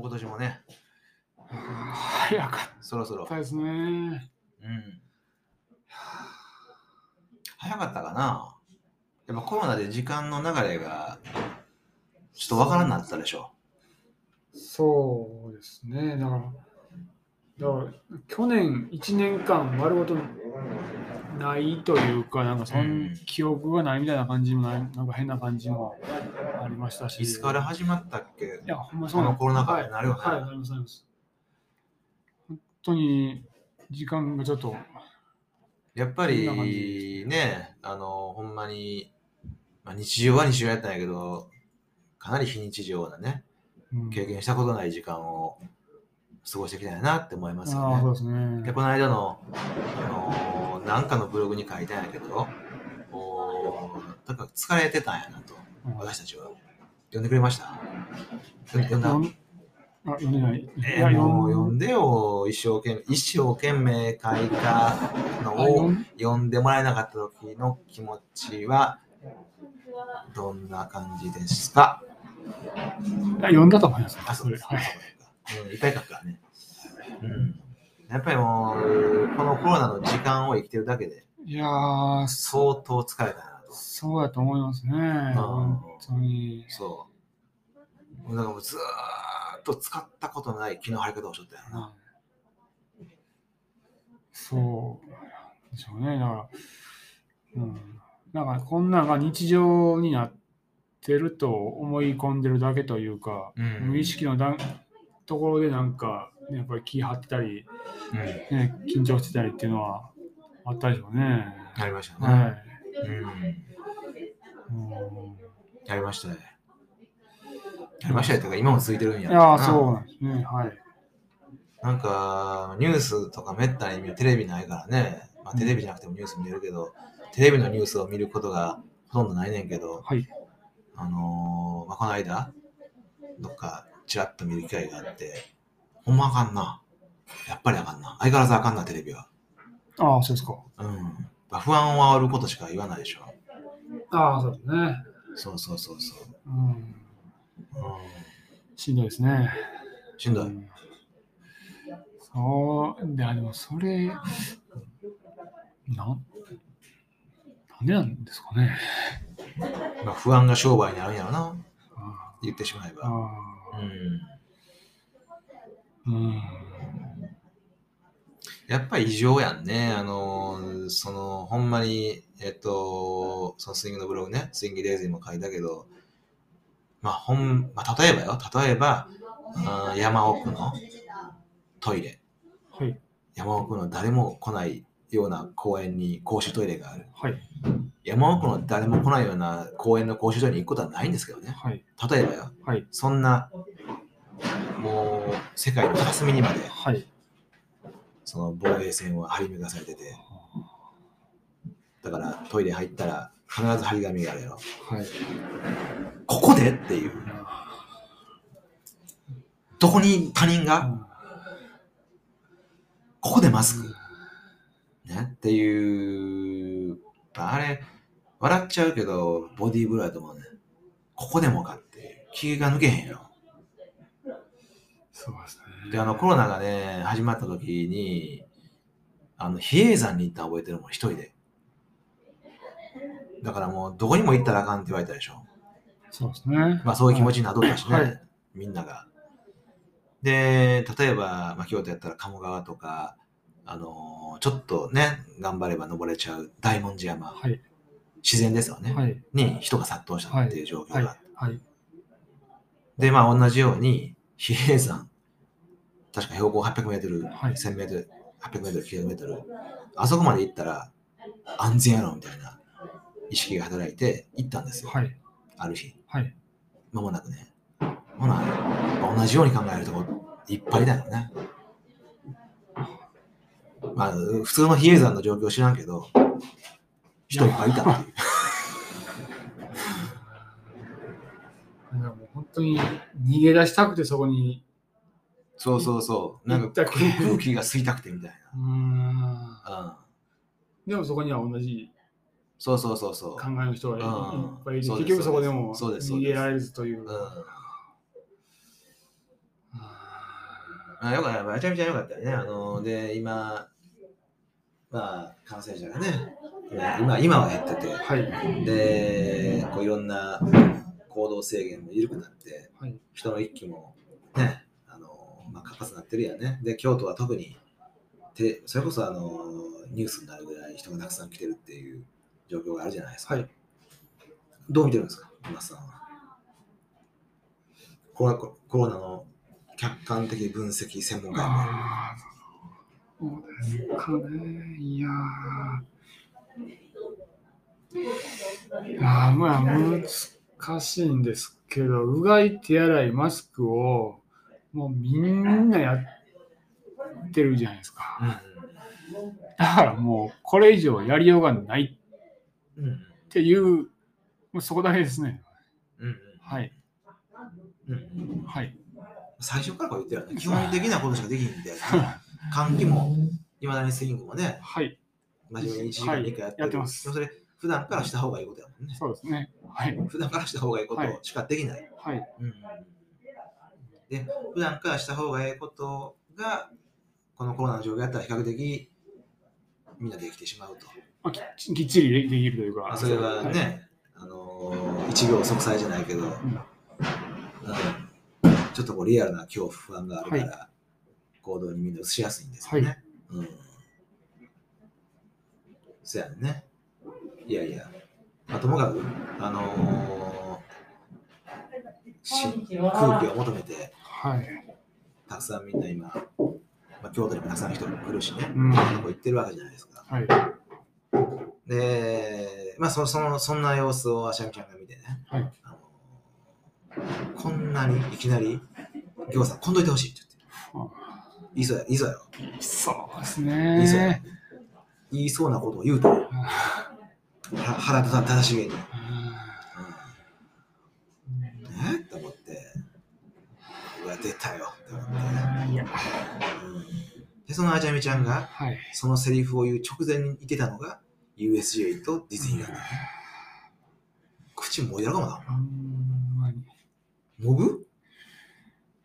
う今年もね、早かそろそろっ。たですね。うん。早かったかな。やっぱコロナで時間の流れがちょっとわからんなってたでしょ。そうですね。だから、だから去年1年間丸ごとないというか、なんかそうんん記憶がないみたいな感じもない、なんか変な感じもありましたし。いつから始まったっけいや、ほんまそうなのコロナ禍になるよねはい、はい、なります、なります。本当に時間がちょっと、やっぱりね、あの、ほんまに、まあ、日常は日常やったんやけど、かなり非日常なね、うん。経験したことない時間を過ごしてきたんやなって思いますよね。ですね。で、この間の、あのなんかのブログに書いたんやけど、おーなんか疲れてたんやなと、うん私たちは。呼んでくれました？呼んだ？読んあ、読んでない。えーもう読んでよ、一生懸命、一生懸命書いたのをあ読ん？でもらえなかった時の気持ちはどんな感じですか？あ読んだと思います。あ、そうです。はい。うん、いっぱい書くからね。うん。やっぱりもう、このコロナの時間を生きてるだけでいやー、相当疲れたなと。そうやと思いますね。本当に。そう。だからもうずーっと使ったことのない気の張り方をしとったよな。そうでしょうね。だから、うん。なんか、こんなんが日常になってると思い込んでるだけというか、うん無意識のだんところでなんか、ね、やっぱり気張ってたり、うん。ね、緊張してたりっていうのはあったでしょうね。やりましたね。はい。うん。りましたね。やりましたね。とか今も続いてるんや。いやー、そうなんですね。はい。なんか、ニュースとかめったにテレビないからね。まあ、テレビじゃなくてもニュース見れるけど、テレビのニュースを見ることがほとんどないねんけど、はい。あのーまあ、この間、どっかちらっと見る機会があって、ほんまあかんな。やっぱりあかんな。相変わらずあかんな、テレビは。ああ、そうですか。うん。まあ不安を煽ることしか言わないでしょ。ああ、そうですね。そうそうそうそう。うん。うん、しんどいですね。しんどい。うんそう、で、あでもそれ、なん、なんでなんですかね。まあ、不安が商売になるんやろな。あ言ってしまえば。あうん。うん。やっぱり異常やんね。あのーその、ほんまに、えっと、そのスイングのブログね、スイングレーズにも書いたけど、まあ、ほん、まあ、例えばよ、例えば、あー山奥のトイレ、はい。山奥の誰も来ないような公園に公衆トイレがある。はい。山奥の誰も来ないような公園の公衆トイレに行くことはないんですけどね。はい。例えばよ、はい。そんな、もう、世界の片隅にまで、はい。その防衛線は張り巡らされてて、だからトイレ入ったら必ず張り紙があるやろ。はい。ここでっていう。どこに他人が？ここでマスクねっていう、あれ、笑っちゃうけど、ボディーブローやと思うね。ここでもかって、気が抜けへんよ。そうですね。で、あの、コロナがね、始まった時に、あの、比叡山に行ったの覚えてるもん、一人で。だからもう、どこにも行ったらあかんって言われたでしょ。そうですね。まあ、そういう気持ちになっとったしね、はいみんなが。で、例えば、まあ、京都やったら鴨川とか、あのーちょっとね、頑張れば登れちゃう大文字山、はい。自然ですよね、はい。に人が殺到したっていう状況が。はい。はい。で、まあ、同じように、比叡山、確か標高800メートル、はい1000メートル、800メートル、900メートル、あそこまで行ったら安全やろみたいな意識が働いて行ったんですよ、はい。ある日。はい。まもなくね。ほな、同じように考えるとこいっぱいだよね。まあ、普通の比叡山の状況知らんけど、人いっぱいいたっていう。本当に逃げ出したくてそこに。そうそうそう。なんか空気が吸いたくてみたい うん。な。でもそこには同じそうそうそうそう。考えの人がいうんっぱいいて、そうです結局そこでもそうですそうです逃げられずという。うん。あよかった、めちゃめちゃ良かったよね。あの、で、今、まあ、感染者がね、今、今は減ってて、はい。で、こういろんな行動制限も緩くなって、はい。人の一気もね、あの、まあ、活発になってるやんね。で、京都は特に、てそれこそあの、ニュースになるぐらい人がたくさん来てるっていう状況があるじゃないですか。はい。どう見てるんですか、今さんは。コロナコロナの客観的分析専門家やねああ、そうですかね。いやー。いやーまあ、難しいんですけど、うがい手洗い、マスクを、もうみんなやってるじゃないですか。だからもう、これ以上やりようがないうんうんっていう、もうそこだけですね。うんうんはい。うんうんはい。最初からこう言ってるよね。基本的なことしかできひんで、換気も、いまだにスイングもね、はい。真面目に1時間に1回やってる。はいてますそれ、普段からした方がいいことやもんね。そうですね。はい。普段からした方がいいことしかできない。はい。うんで、普段からした方がいいことが、このコロナの状況やったら比較的みんなできてしまうと。まあ、きっちきっちりでできるというか。まあ、それはね、あのー一秒息災じゃないけど、んうんちょっとこうリアルな恐怖、不安があるから、行動にみんな移しやすいんですよね。はうん。そやね。いやいや、まあ、ともかく、あのーし空気を求めて、はい。たくさんみんな今、まあ、京都にもたくさんの人が来るしね、うん行ってるわけじゃないですか。はい。で、まあそ、そのそんな様子をあしゃみちゃんが見てね、はいあのこんなにいきなり、行さん、こんどいてほしいって言って。言いそうや、言いそうやろ。そうです言いそうやね。言いそうなことを言うとる。は腹立た正しげに。うん、え？って思って、うわ、出たよって思って。で、そのあちゃみちゃんが、はい。にそのセリフを言う直前に言ってたのが USJ とディズニーランド。口もいだろかもな。ほんまに。もぐ？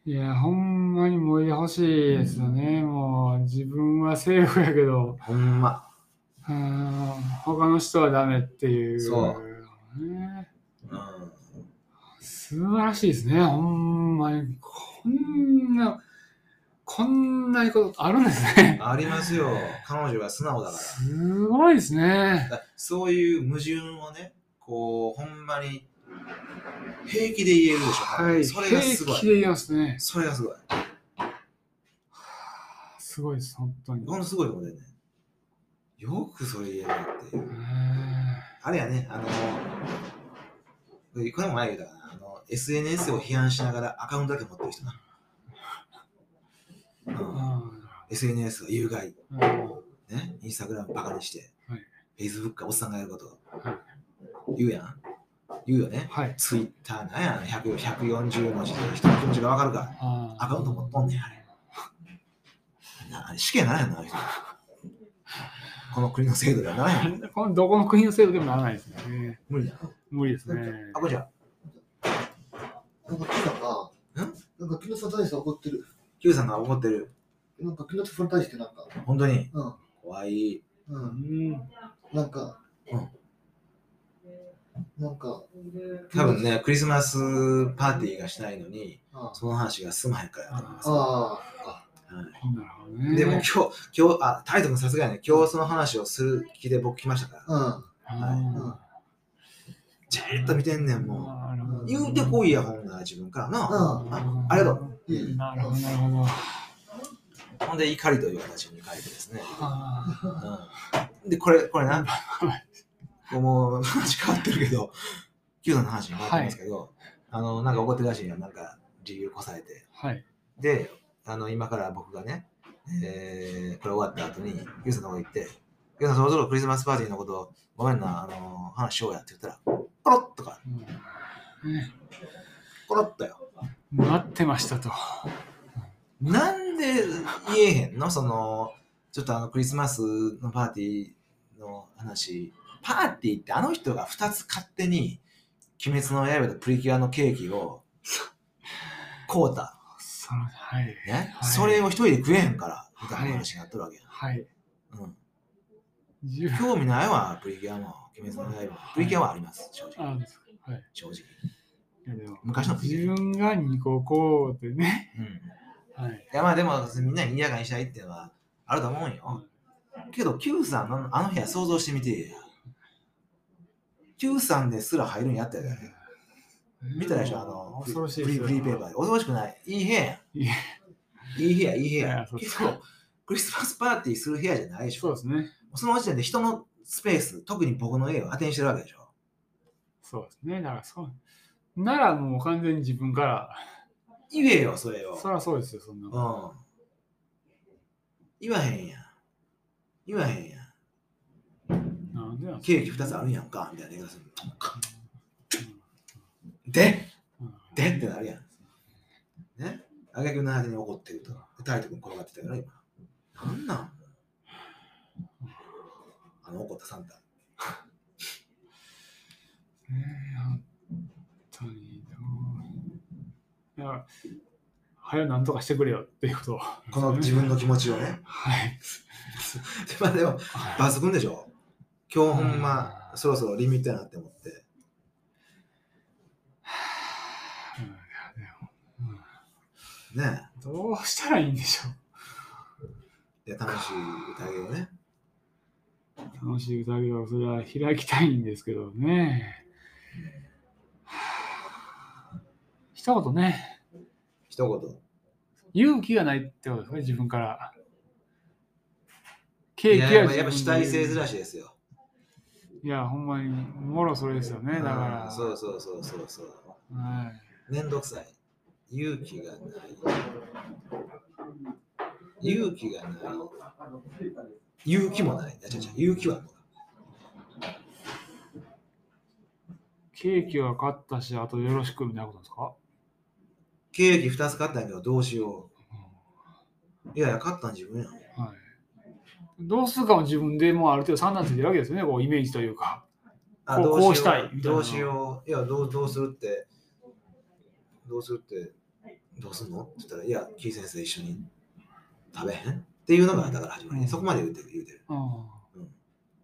いや、ほんまに燃えてほしいですよね。もう、自分はセーフやけど、ほんま。うん他の人はダメっていう。そうね。うん。素晴らしいですね。ほんまに。こんな、こんなことあるんですね。ありますよ。彼女が素直だから。すごいですね。だそういう矛盾をね、こう、ほんまに平気で言えるでしょ。はい。それがすごい。平気で言いますね。それがすごい。すごいです、本当に。ほんとすごいことだよね。よくそれ言えるっていうう。んあれやね、あの、これも前言うたかな、あの、SNS を批判しながらアカウントだけ持ってる人な。うん、SNS が有害、うんね、インスタグラムバカにして、はい Facebook かおっさんがやること、は言うやん。言うよね。はい。Twitter なんやん、100 140文字で人の気持ちがわかるか。あアカウント持っとんねん、あれ。なあれ死刑ならへんの、あの人。この国の制度ではならへん。あこのどこの国の制度でもならないですね。無理だ。無理ですね。あ、これじゃなんか、キさん？が、なんか、木下さんに対して怒ってる。Q さんが怒ってる。なんか、木下さんに対してなんか、本当に？うん、怖い。う、うんん。なんか、うんなんか、多分ね、クリスマスパーティーがしたいのに、あその話が進まへんからやと思います。あ、はあなるほどね。い、でも今日、今日、あ、タイト君さすがやね、今日その話をする気で僕来ましたから、あ、あじーっと見てんねん、ーもう。言うてこいや、ほんなら自分からな。うんあありがとう。うん、いい。なるほど、なるほど。ほんで怒りという形に変えてですね。あうん、で、これ、これな、もう話変わってるけど、Q さんの話に変わってますけど、あの、なんか怒ってるらしいよ、なんか自由こさえて。ーはい。で、あの、今から僕がね、えー、これ終わった後に、ユウさんの方行って、ユウさんそろそろクリスマスパーティーのこと、ごめんな、あの、話しようやって言ったら、ポロッとか、うんねポロッとよ。待ってましたと。なんで言えへんの？その、ちょっとあの、クリスマスのパーティーの話、パーティーってあの人が2つ勝手に、鬼滅の刃とプリキュアのケーキを、買うた。そのはい。ね、はいそれを一人で食えへんから、みたいな話になってるわけや。はい。うん。興味ないわ、プリキュアも、鬼滅の刃も。プリキュアはあります、正直。あですか？はい。正直。昔の自。分が2個こうってね。うん。いはい。や、まあでも、みんなに賑やかにしたいっていうのはあると思うんよ。けど、Q さんのあの部屋想像してみてや。Q さんですら入るんやったよね。見たでしょ？あの、恐ろしいフリーペーパーで。恐ろしくない。いい部屋やん。いやいい部屋、いい部い屋クリスマスパーティーする部屋じゃないでしょ？そうですね。その時点で人のスペース、特に僕の家を当てにしてるわけでしょ？そうですね。だからそう。ならもう完全に自分から。言えよ、それを。そりゃそうですよ、そんなう。ん。言わへんやん。言わへんやん。ケーキ2つあるやんか、みたいな言い方する。でうんでってなるやん。ね？あげくの果てに怒ってると。タイト君転がってたよな、今。なんなん？あの怒ったサンタ。ねえ本当にどう？いや、早なんとかしてくれよっていうことを。この自分の気持ちをね。はい。まあでも、はい抜群でしょ？今日ほんま、そろそろリミットやなって思って。ねどうしたらいいんでしょで楽しい宴をね。う。楽しい宴をそれは開きたいんですけどね。一言ね、一言。勇気がないってことですね、自分から。ケーいや、キはまあやっぱ主体性ずらししですよ。いや、ほんまに、もろそれですよね、だから。うんそうそうそうそうそう。はい。めんどくさい。勇気がない。勇気がない。勇気もない。勇気はケーキは買ったし、あとよろしくみたいなことですか、ケーキ2つ買ったんやけどどうしよう。いやいや、買ったん自分やん。はい。どうするかも自分でもうある程度算段ついてるわけですよね、こうイメージというか。あ、こうどうしよこうしたいみたいなどうしよう。いや、どうどうするって、どうするって、どうすんの？って言ったら、いや、キー先生一緒に食べへん？っていうのが、だから始まり、うんそこまで言うてる、言うてる。あ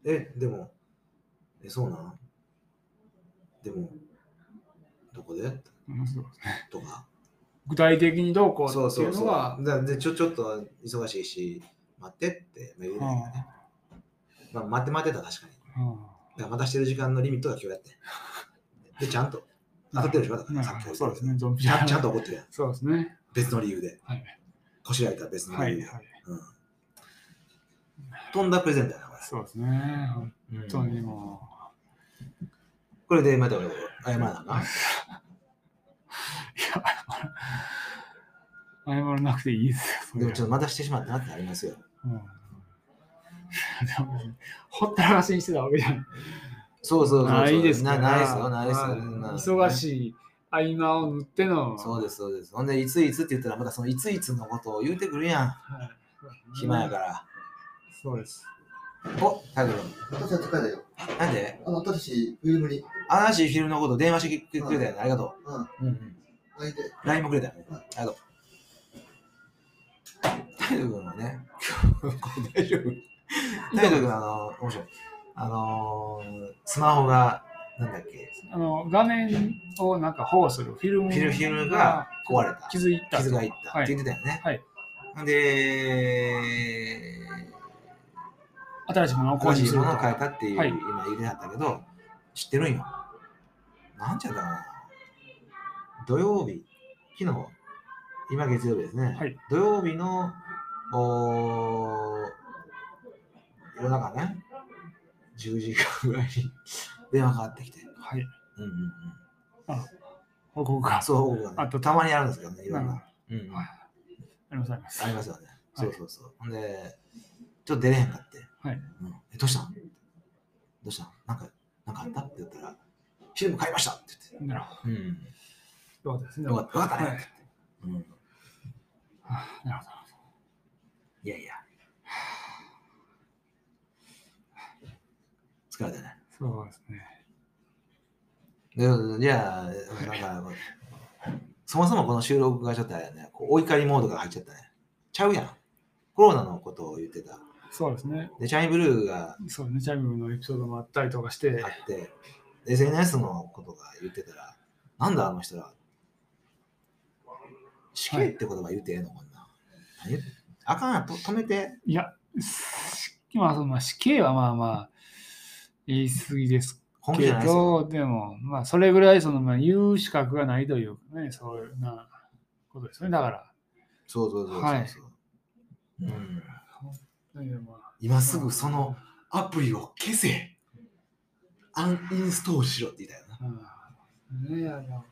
え、でも、え、そうなん？でも、どこで？あうんとか。具体的にどうこうっていそうそううそう。のが。だでちょちょっと忙しいし、待ってってね。まあ、待って待ってた確かに。うんだから待たしてる時間のリミットが今日やってん。で、ちゃんと当たってるでしょだから、さっきそうですね、ちゃんと怒ってるやん。そうですね。別の理由で。はい。こしらえた別のはい、理由で。はい。うん。飛んだプレゼントやな、こそうですね。本当にもこれでまた俺、謝らなあかん？う。いや、謝らなくていいですよ。でもちょっとまたしてしまったなってなりますよ。うん、ほったらかしにしてたわけじゃない。そうそうそうそう。ないですなないですよ、ないですよ。忙しい合間を縫っての。そうです、そうです。ほんで、いついつって言ったら、またそのいついつのことを言うてくるやん。はい暇やから。そうです。お、タグ私は使えないよ。なんで？あの、私、フィルムに、新しいフィルムのこと電話してくれたよね。ありがとうん、う。うんうん。相手、LINE もくれたよね。うんありがとう。タイト君はね、大丈夫タイト君、あの、面白い。あのー、スマホが、なんだっけ、あの画面をなんか保護するフィルムフィルフィルムが壊れた。気づいた。傷がいったはいって言ってたよね。はいで、新しいものを購詳しいも入するとのを変えたっていう、はい今言ってはったけど、知ってるんよ。なんちゃったかな。土曜日、昨日、今月曜日ですね。はい土曜日の、おー夜中ね、10時間ぐらいに 電話かかってきて。はい。うんうんうん。報告が。そう、報告がねあとたまにあるんですけどね、いろんなな。うんうんはいありがとうございます。ありますよね。はいそうそうそう。で、ちょっと出れへんかって。はいうん、え、どうしたん？どうしたん？なんか、なんかあった？って言ったら、フィルム買いましたってなるほ言って。うん。ど。よかったですね。よかった、ね。はいうん。はあなるほど。いやいや。疲れたね。そうですね。でじゃあ、なんか、そもそもこの収録がちょっとあれやね、こうお怒りモードが入っちゃったね。ちゃうやん。コロナのことを言ってた。そうですね。で、チャイブルーがそうね、チャイムのエピソードもあったりとかしてあ、って、SNS のことが言ってたら、なんだあの人ら。死刑って言葉言ってええのかな。何あかんやと止めて。いや、すまあ、そのまあ死刑はまあまあ、言い過ぎですけ本気じゃないででも、まあ、それぐらい、その、まあ、言う資格がないというかね、そういうなことですね。だから、そうそうそうそう。はいうん、今すぐそのアプリを消せ。アンインストールしろって言ったよな。うんねいや、でも、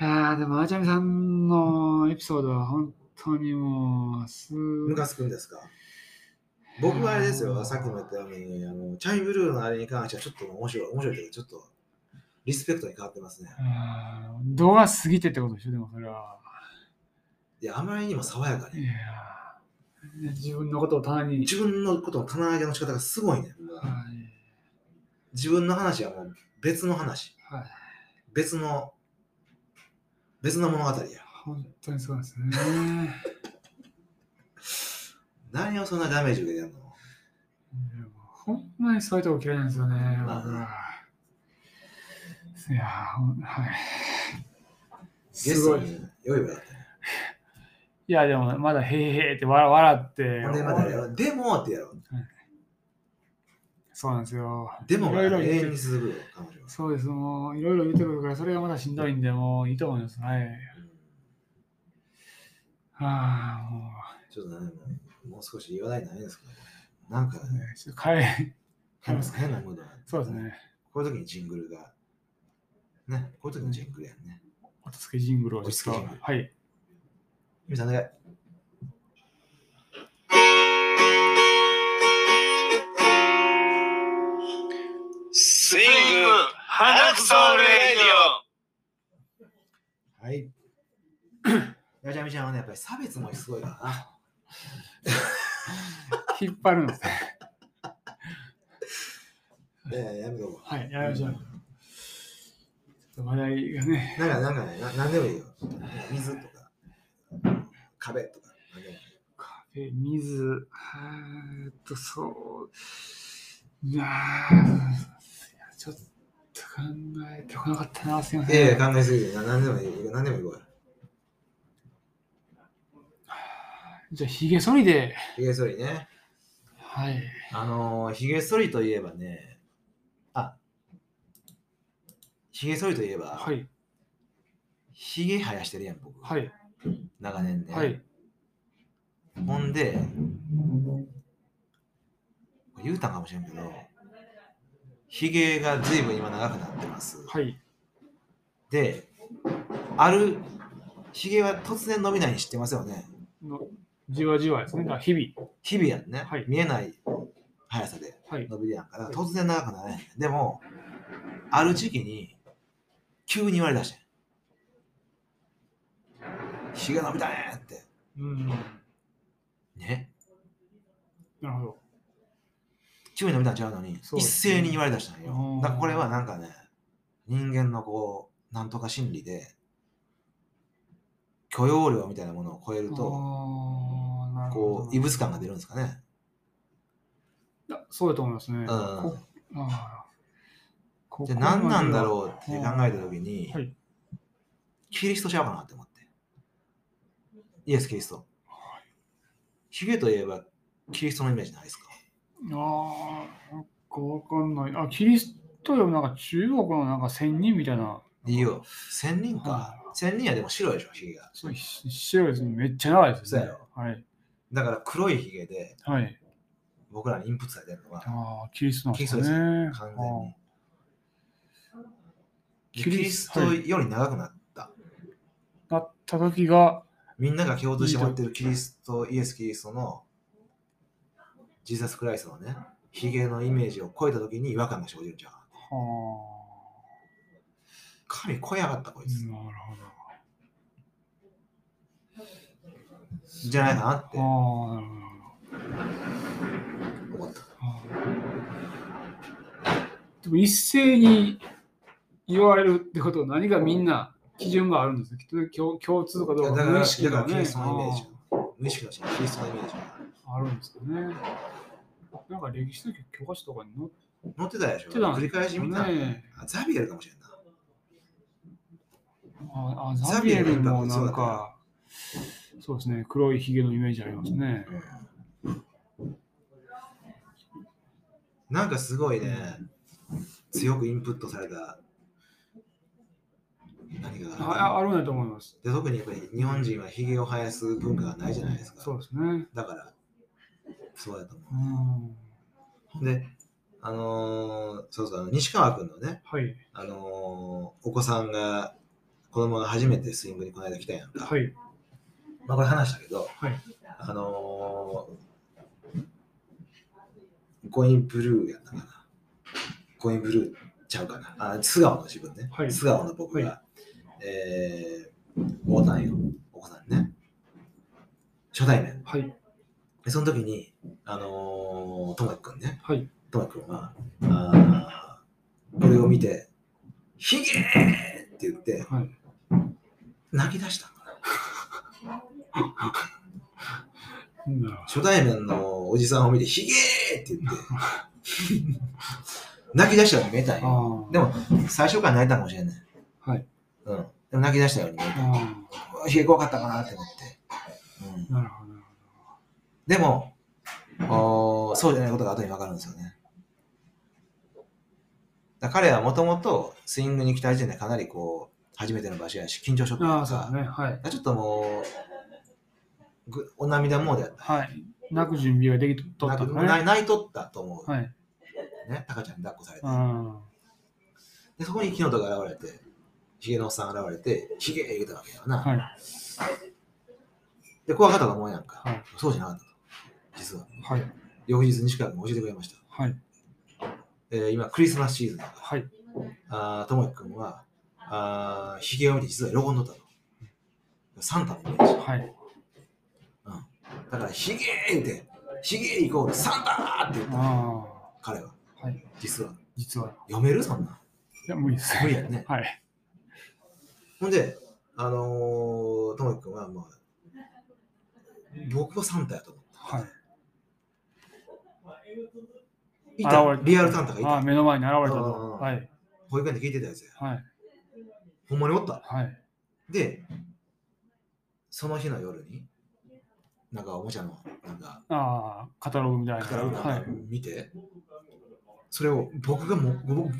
いやーでも、あちゃみさんのエピソードは本当にもう、すムカつくんですか？僕はあれですよ、さっきも言ったように、あのチャイブルーのあれに関してはちょっと面白い、面白いというか、ちょっとリスペクトに変わってますね。うん度が過ぎてってことでしょ、でもそれは。いや、あまりにも爽やかに。自分のことを棚に。自分のことの棚上げの仕方がすごいね。自分の話はもう別の話、はい。別の、別の物語や。本当にそうですね。何をそんなダメージ受けてんの？ほんまにそういうとこ嫌いなんですよね、まは。いやはい。ゲすごい。ストに良いわだったね。いや、でもまだへーへーって笑笑って。ほんでまだでもってやろう。そうなんですよ。でもがいろいろ永遠に続くよ。そうです、もういろいろ言ってくるから、それがまだしんどいんで、もういいと思います。はい。うんああ、もちょっとね、もう少し言わないとないですかなんか、う、ね、ちょっと変え、変な変なムードそうです。ね。こういう時にジングルが、ね、こういう時のジングルやんね。落ち着けジングルを落ちはい。みさんお願い。ちゃんはね、やっぱり差別もすごいからな。引っ張るんですね。ええやめとこはい、やりましょう。ちょっと話題がね、う。なんか、なんかね、ななんでもいいよ。水とか、壁とか、なんでもいい壁、水、えーっと、そう、いやーいやちょっと考えてこなかったな、すいません。ええ考えすぎて、ななんでもいい。なんでもいいわ。じゃあ、ひげ剃りで、ひげ剃りね。はい。あのー、ひげ剃りといえばね、あ、ひげ剃りといえば、はい。ひげ生やしてるやん、僕。はい。長年ね。はい。ほんで、言うたんかもしれんけど、ひげがずいぶん今長くなってます。はい。で、ある、ひげは突然伸びないに知ってますよね？のじわじわですね。だから日々。日々やんね。はい見えない速さではい。伸びるやんから、突然長くならへんねん。でも、ある時期に、急に言われだしてん。ひげ伸びたねって。うん。ね。なるほど。急に伸びたんちゃうのに、一そうですね斉に言われだしたんようん。だからこれはなんかね、人間のこう、なんとか心理で、許容量みたいなものを超えると、こう、異物感が出るんですかね。いやそうだと思いますね。うんこあーこで、こまでは何なんだろうって考えたときに、はい。キリストちゃうかなって思って。イエス・キリスト。ヒゲといえば、キリストのイメージないですか？ああ、なんかわかんない。あ、キリストよりもなんか中国のなんか仙人みたいな。いいよ。千人かは。千人はでも白いでしょ、ヒゲが。そうひ白いですね。めっちゃ長いですね。そうやろはい。だから黒いヒゲで、はい。僕らにインプットされてるのは、ああ、キリストなんキリストでね。よ、完全に。でキキリストリストより長くなった。なった時が、みんなが共通して持ってるキリスト、イエス・キリストのジーザス・クライストのね、ヒゲのイメージを超えた時に違和感が生じるんちゃうかなは神超えやがったこいあ、つ。なるじゃないかなってほど。ああ、なるほど。思った。あでも一斉に言われるってことは何かみんな基準があるんですよ。きっと共共通かどうかねだからキリストのイメージ無意識のうちにキリストのイメージがああるんですかね。なんか歴史の教科書とかに載ってたでしょ繰り返し見た、ねあザビエルかもしれんな。ああザビエルもなんか、そうですね、黒いひげのイメージありますね。なんかすごいね、強くインプットされた何かがあるああるんだと思います。で特にやっぱり日本人はひげを生やす文化がないじゃないですか。そうですね。だから、そうだと思うん。う。で、あのーそうそう、西川君のね、はい。あのーお子さんが、子供が初めてスイングにこの間来たやんか。はい。まあこれ話したけど、はい。あのー、コインブルーやったかな。コインブルーちゃうかな。あ、素顔の自分ね。はい素顔の僕が、はえー、会うたんよ。お子さんね。初対面。はい。で、その時に、あのー、ともきくんね。はい。ともきくんは、あーこれを見て、ひげーって言って、はい。泣き出したんかな。初対面のおじさんを見て、ひげーって言って、泣き出したように見えたんよ。でも、最初から泣いたかもしれんねん。はい。うん。でも泣き出したように見えあた。ひげ怖かったかなって思って。うん、なるほど。でもおー、そうじゃないことが後に分かるんですよね。彼はもともとスイングに来た時点でかなりこう、初めての場所やし、緊張しとった。ああ。ちょっともう、ぐお涙モードやった。はい。泣く準備ができとったね。泣泣いとったと思う。はい。ね、タカちゃんに抱っこされて。あで、そこに木のとが現れて、ヒゲのおっさんが現れて、ヒゲ言うたわけやわな。あ。はい。で、怖かったと思うやんか。はい。そうじゃなかったと。実は。はい。翌日、西川君が教えてくれました。はい。えー今、クリスマスシーズンだから。はい。あーともき君は、あーヒゲを見て実は喜んどったと。サンタのイメージ。はい。だから、ヒゲー言うて、ヒゲイコールサンターって言った。あ彼は。あ。はい。実は。実は。読める？そんなん。いや、無理です。無理やねはい。ほんで、あのー、ともき君は、まあ、僕はサンタやと思った。はい。いた？リアルサンタがいああ、た。目の前に現れたうんと。はい。保育園で聞いてたやつや。はい。ほんまにおった？はい。で、その日の夜に、なんかおもちゃの、なんか、ああ、カタログみたいな。カタログなんかはい。見て、それを僕がもう、僕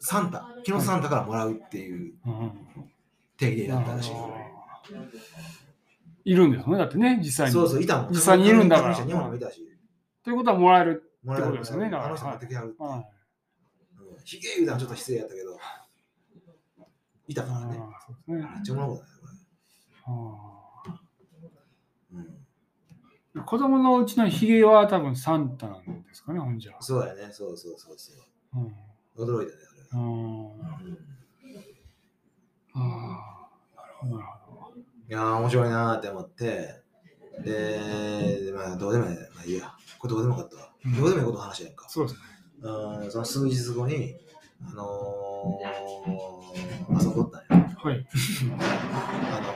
サンタ、昨日サンタからもらうっていううん定義だったらしい。あーいるんですよね、だってね、実際に。そうそう、いたもん。実際にいるんだから日本たし、ということはもらえる。もらえるってことですよねだからあの人持ってきはるって。はい。うんひげ言うたらちょっと失礼やったけど、いたあからね。あ、そうですね。めっちゃおもろかったね、こあれ。うん。あ子供のうちのヒゲは多分サンタなんですかね、ほんじゃ。そうやね、そうそうそうそう。うん。驚いたね、あれ。あーうんあー、なるほど、なるほど。いやー、面白いなーって思って、で、まあ、どうでもいい、まあいいや。これどうでもよかったわ。うんどうでもいいことの話やんか。そうですね。うん、その数日後に、あのー、遊んどったんよ。はい。あの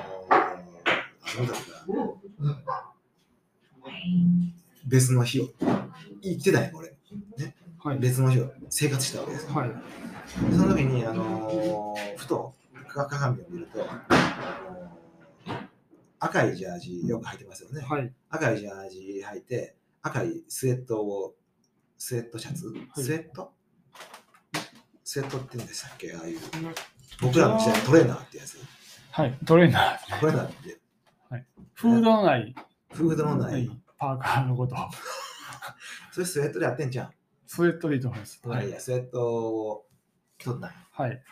ー、遊んだから、別の日を、生きてたんよ、俺。はい。別の日を生活したわけですよ。はい。でその時に、あのー、ふとか鏡を見ると、あのー赤いジャージよく履いてますよね。はい。赤いジャージ履いて、赤いスウェットを、スウェットシャツ、スウェット？スウェットって言うんでしたっけ？ああいう。僕らの時代トレーナーってやつ。はい。トレーナー。トレーナーって、フードのない、フードのなはいい、パーカーのこと。それスウェットでやってんじゃん。スウェットでいいと思います。まあいいや、スウェットを着とったんよ。はい。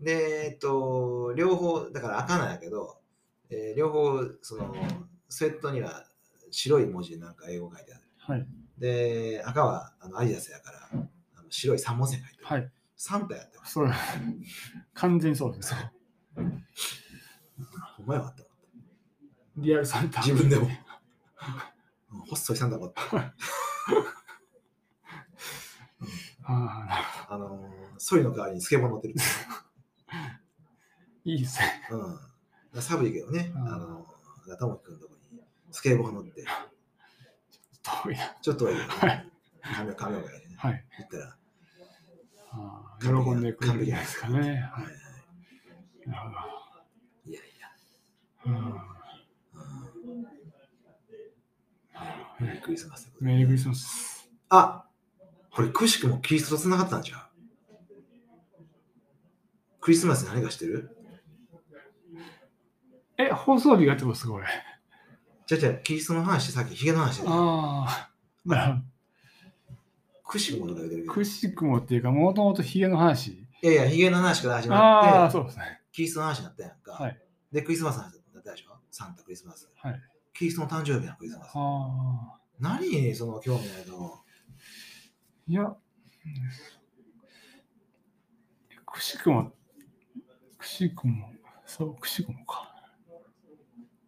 で、えっと、両方、だから赤なんやけど、えー両方、その、スウェットには白い文字でなんか英語書いてある。はい。で、赤はあのアディダスやから、あの白い三本線書いてある。はい。サンタやってます。そう完全にそうです。ほんまやかった。リアルサンタ。自分でも。うん細いサンタもあった。うんああのー、ソリの代わりにスケボー乗ってる。あ、いいですね。うん。寒いけどね、うんあのー、ともきくんのとこにスケボー乗って、遠いな。ちょっとはいいよはね。カメカメラでね。はい。行ったら、ああ喜んでくれるんじゃないですかね。はい。なるほいやいや。メリークリスマスメリークリスマス。あこれくしくもキリストと繋がったんじゃうクリスマスに何かしてる？え、放送日がってことですか、これ。じゃあじゃあキリストの話さっきヒゲの話でああ。くしくもとか言ってるけどくしくもっていうか、もともとヒゲの話。いやいやヒゲの話から始ああ、まってそうですね。キリストの話になったやんか、はい。でクリスマスの話だったでしょ？サンタクリスマスはい。キリストの誕生日のクリスマスああ。何その興味ないの？いや、くしくも、くしくも、そう、くしくもか。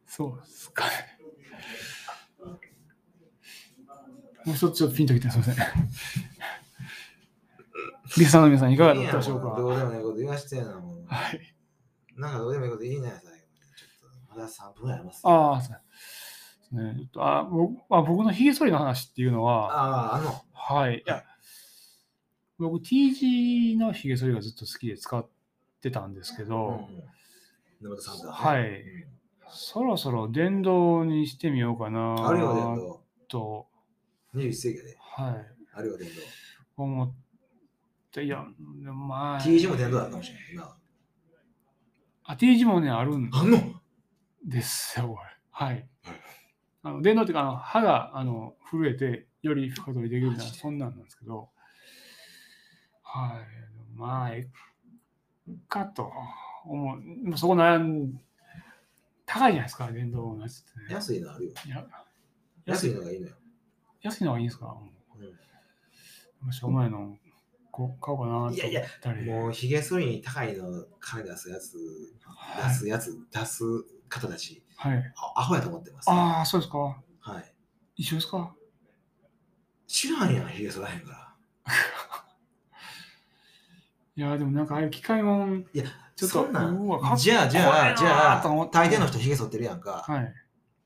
そうですかね。もう一つちょっとピンときてすみません。リスナーの皆さん、いかがだったでしょういいやもどかうでもないこと言わしてんなもう。はい。なんかどうでもいいこと言いなよ最後にちょっと。まだ3分ありますああ、そうですね。ちょっとあ僕あ僕のひげ剃りの話っていうのは、あああの。はい。いや、僕 T 字のひげ剃りがずっと好きで使ってたんですけど、うん根本さんだ、はい。そろそろ電動にしてみようかなあるよ、電動。と、21世紀やで。はい、あるよ、電動。思って、いや、まあ、T 字も電動だったかもしれない。今あ T 字もね、あるんあんの？ですよ、これ。はい。あの電動っていうか、あの歯があの震えて、より深取りできるみたいな、そんなんなんですけど、はい。まあ、ええかと思う。そこ悩ん高いじゃないですか、電動のやつってね。安いのあるよ。安いのがいいのよ。安いのがいいんですか、うしょうもないのこう買おうかなっいやいやもう、ひげ剃りに高いの金出すやつ、はい出すやつ、出す方たち、はい。あアホやと思ってます。ああ、そうですか？はい。一緒ですか？知らんやん、ひげ剃らへんから。いや、でもなんかああいう機械もん、いや、ちょっとじゃあ、じゃあ、じゃあ、て大抵の人ひげ剃ってるやんか。はい。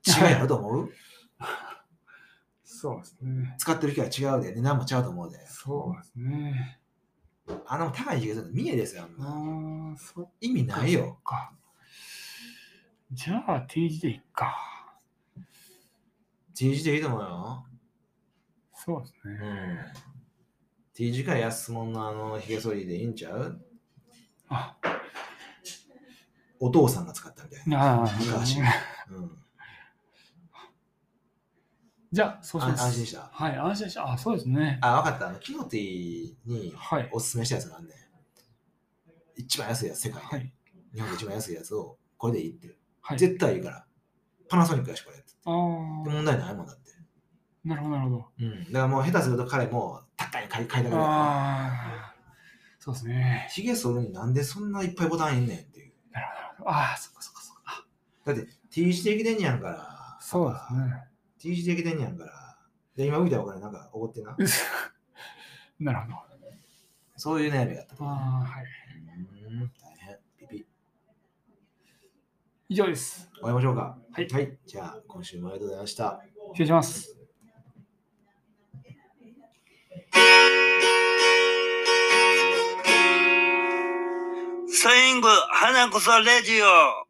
違うやろと思う？そうですね。使ってる機械違うで、値段も違うと思うで。そうですね。あの高いひげ剃って見えですよ。あああ、そ。意味ないよ。か。じゃあ T 字でいっか。T 字でいいと思うよ。うそうですね。ん。T 字か安物のあのひげ剃りでいいんちゃう？あ、お父さんが使ったみたいな。ああ、昔うんうん。じゃあ、そうしあます。安心した。はい、安心した。あ、そうですね。あ、わかった。あの、キノティにはい。おすすめしたやつがあんねん。一番安いやつ、世界で。はい。日本で一番安いやつを、これでいいって。はい。絶対いいから。パナソニックやし、これ。でああ、問題ないもんだって。なるほど、なるほど。うん。だからもう下手すると彼も高い買い買いたがるから。ああ、そうですね。ひげ剃るになんでそんないっぱいボタンいんねんっていう。なるほど。ああ、そっかそっかそっか。だって T 字できてんねやんから。そうですね。T 字できてんねやんから。で、今見たらお金なんかおごってな。なるほど。そういう悩みがあったと。ああ、はい。うーん、大変。ピピ。以上です。終わりましょうか。はいはい。じゃあ、今週もありがとうございました。失礼します。スイング花こそレディオ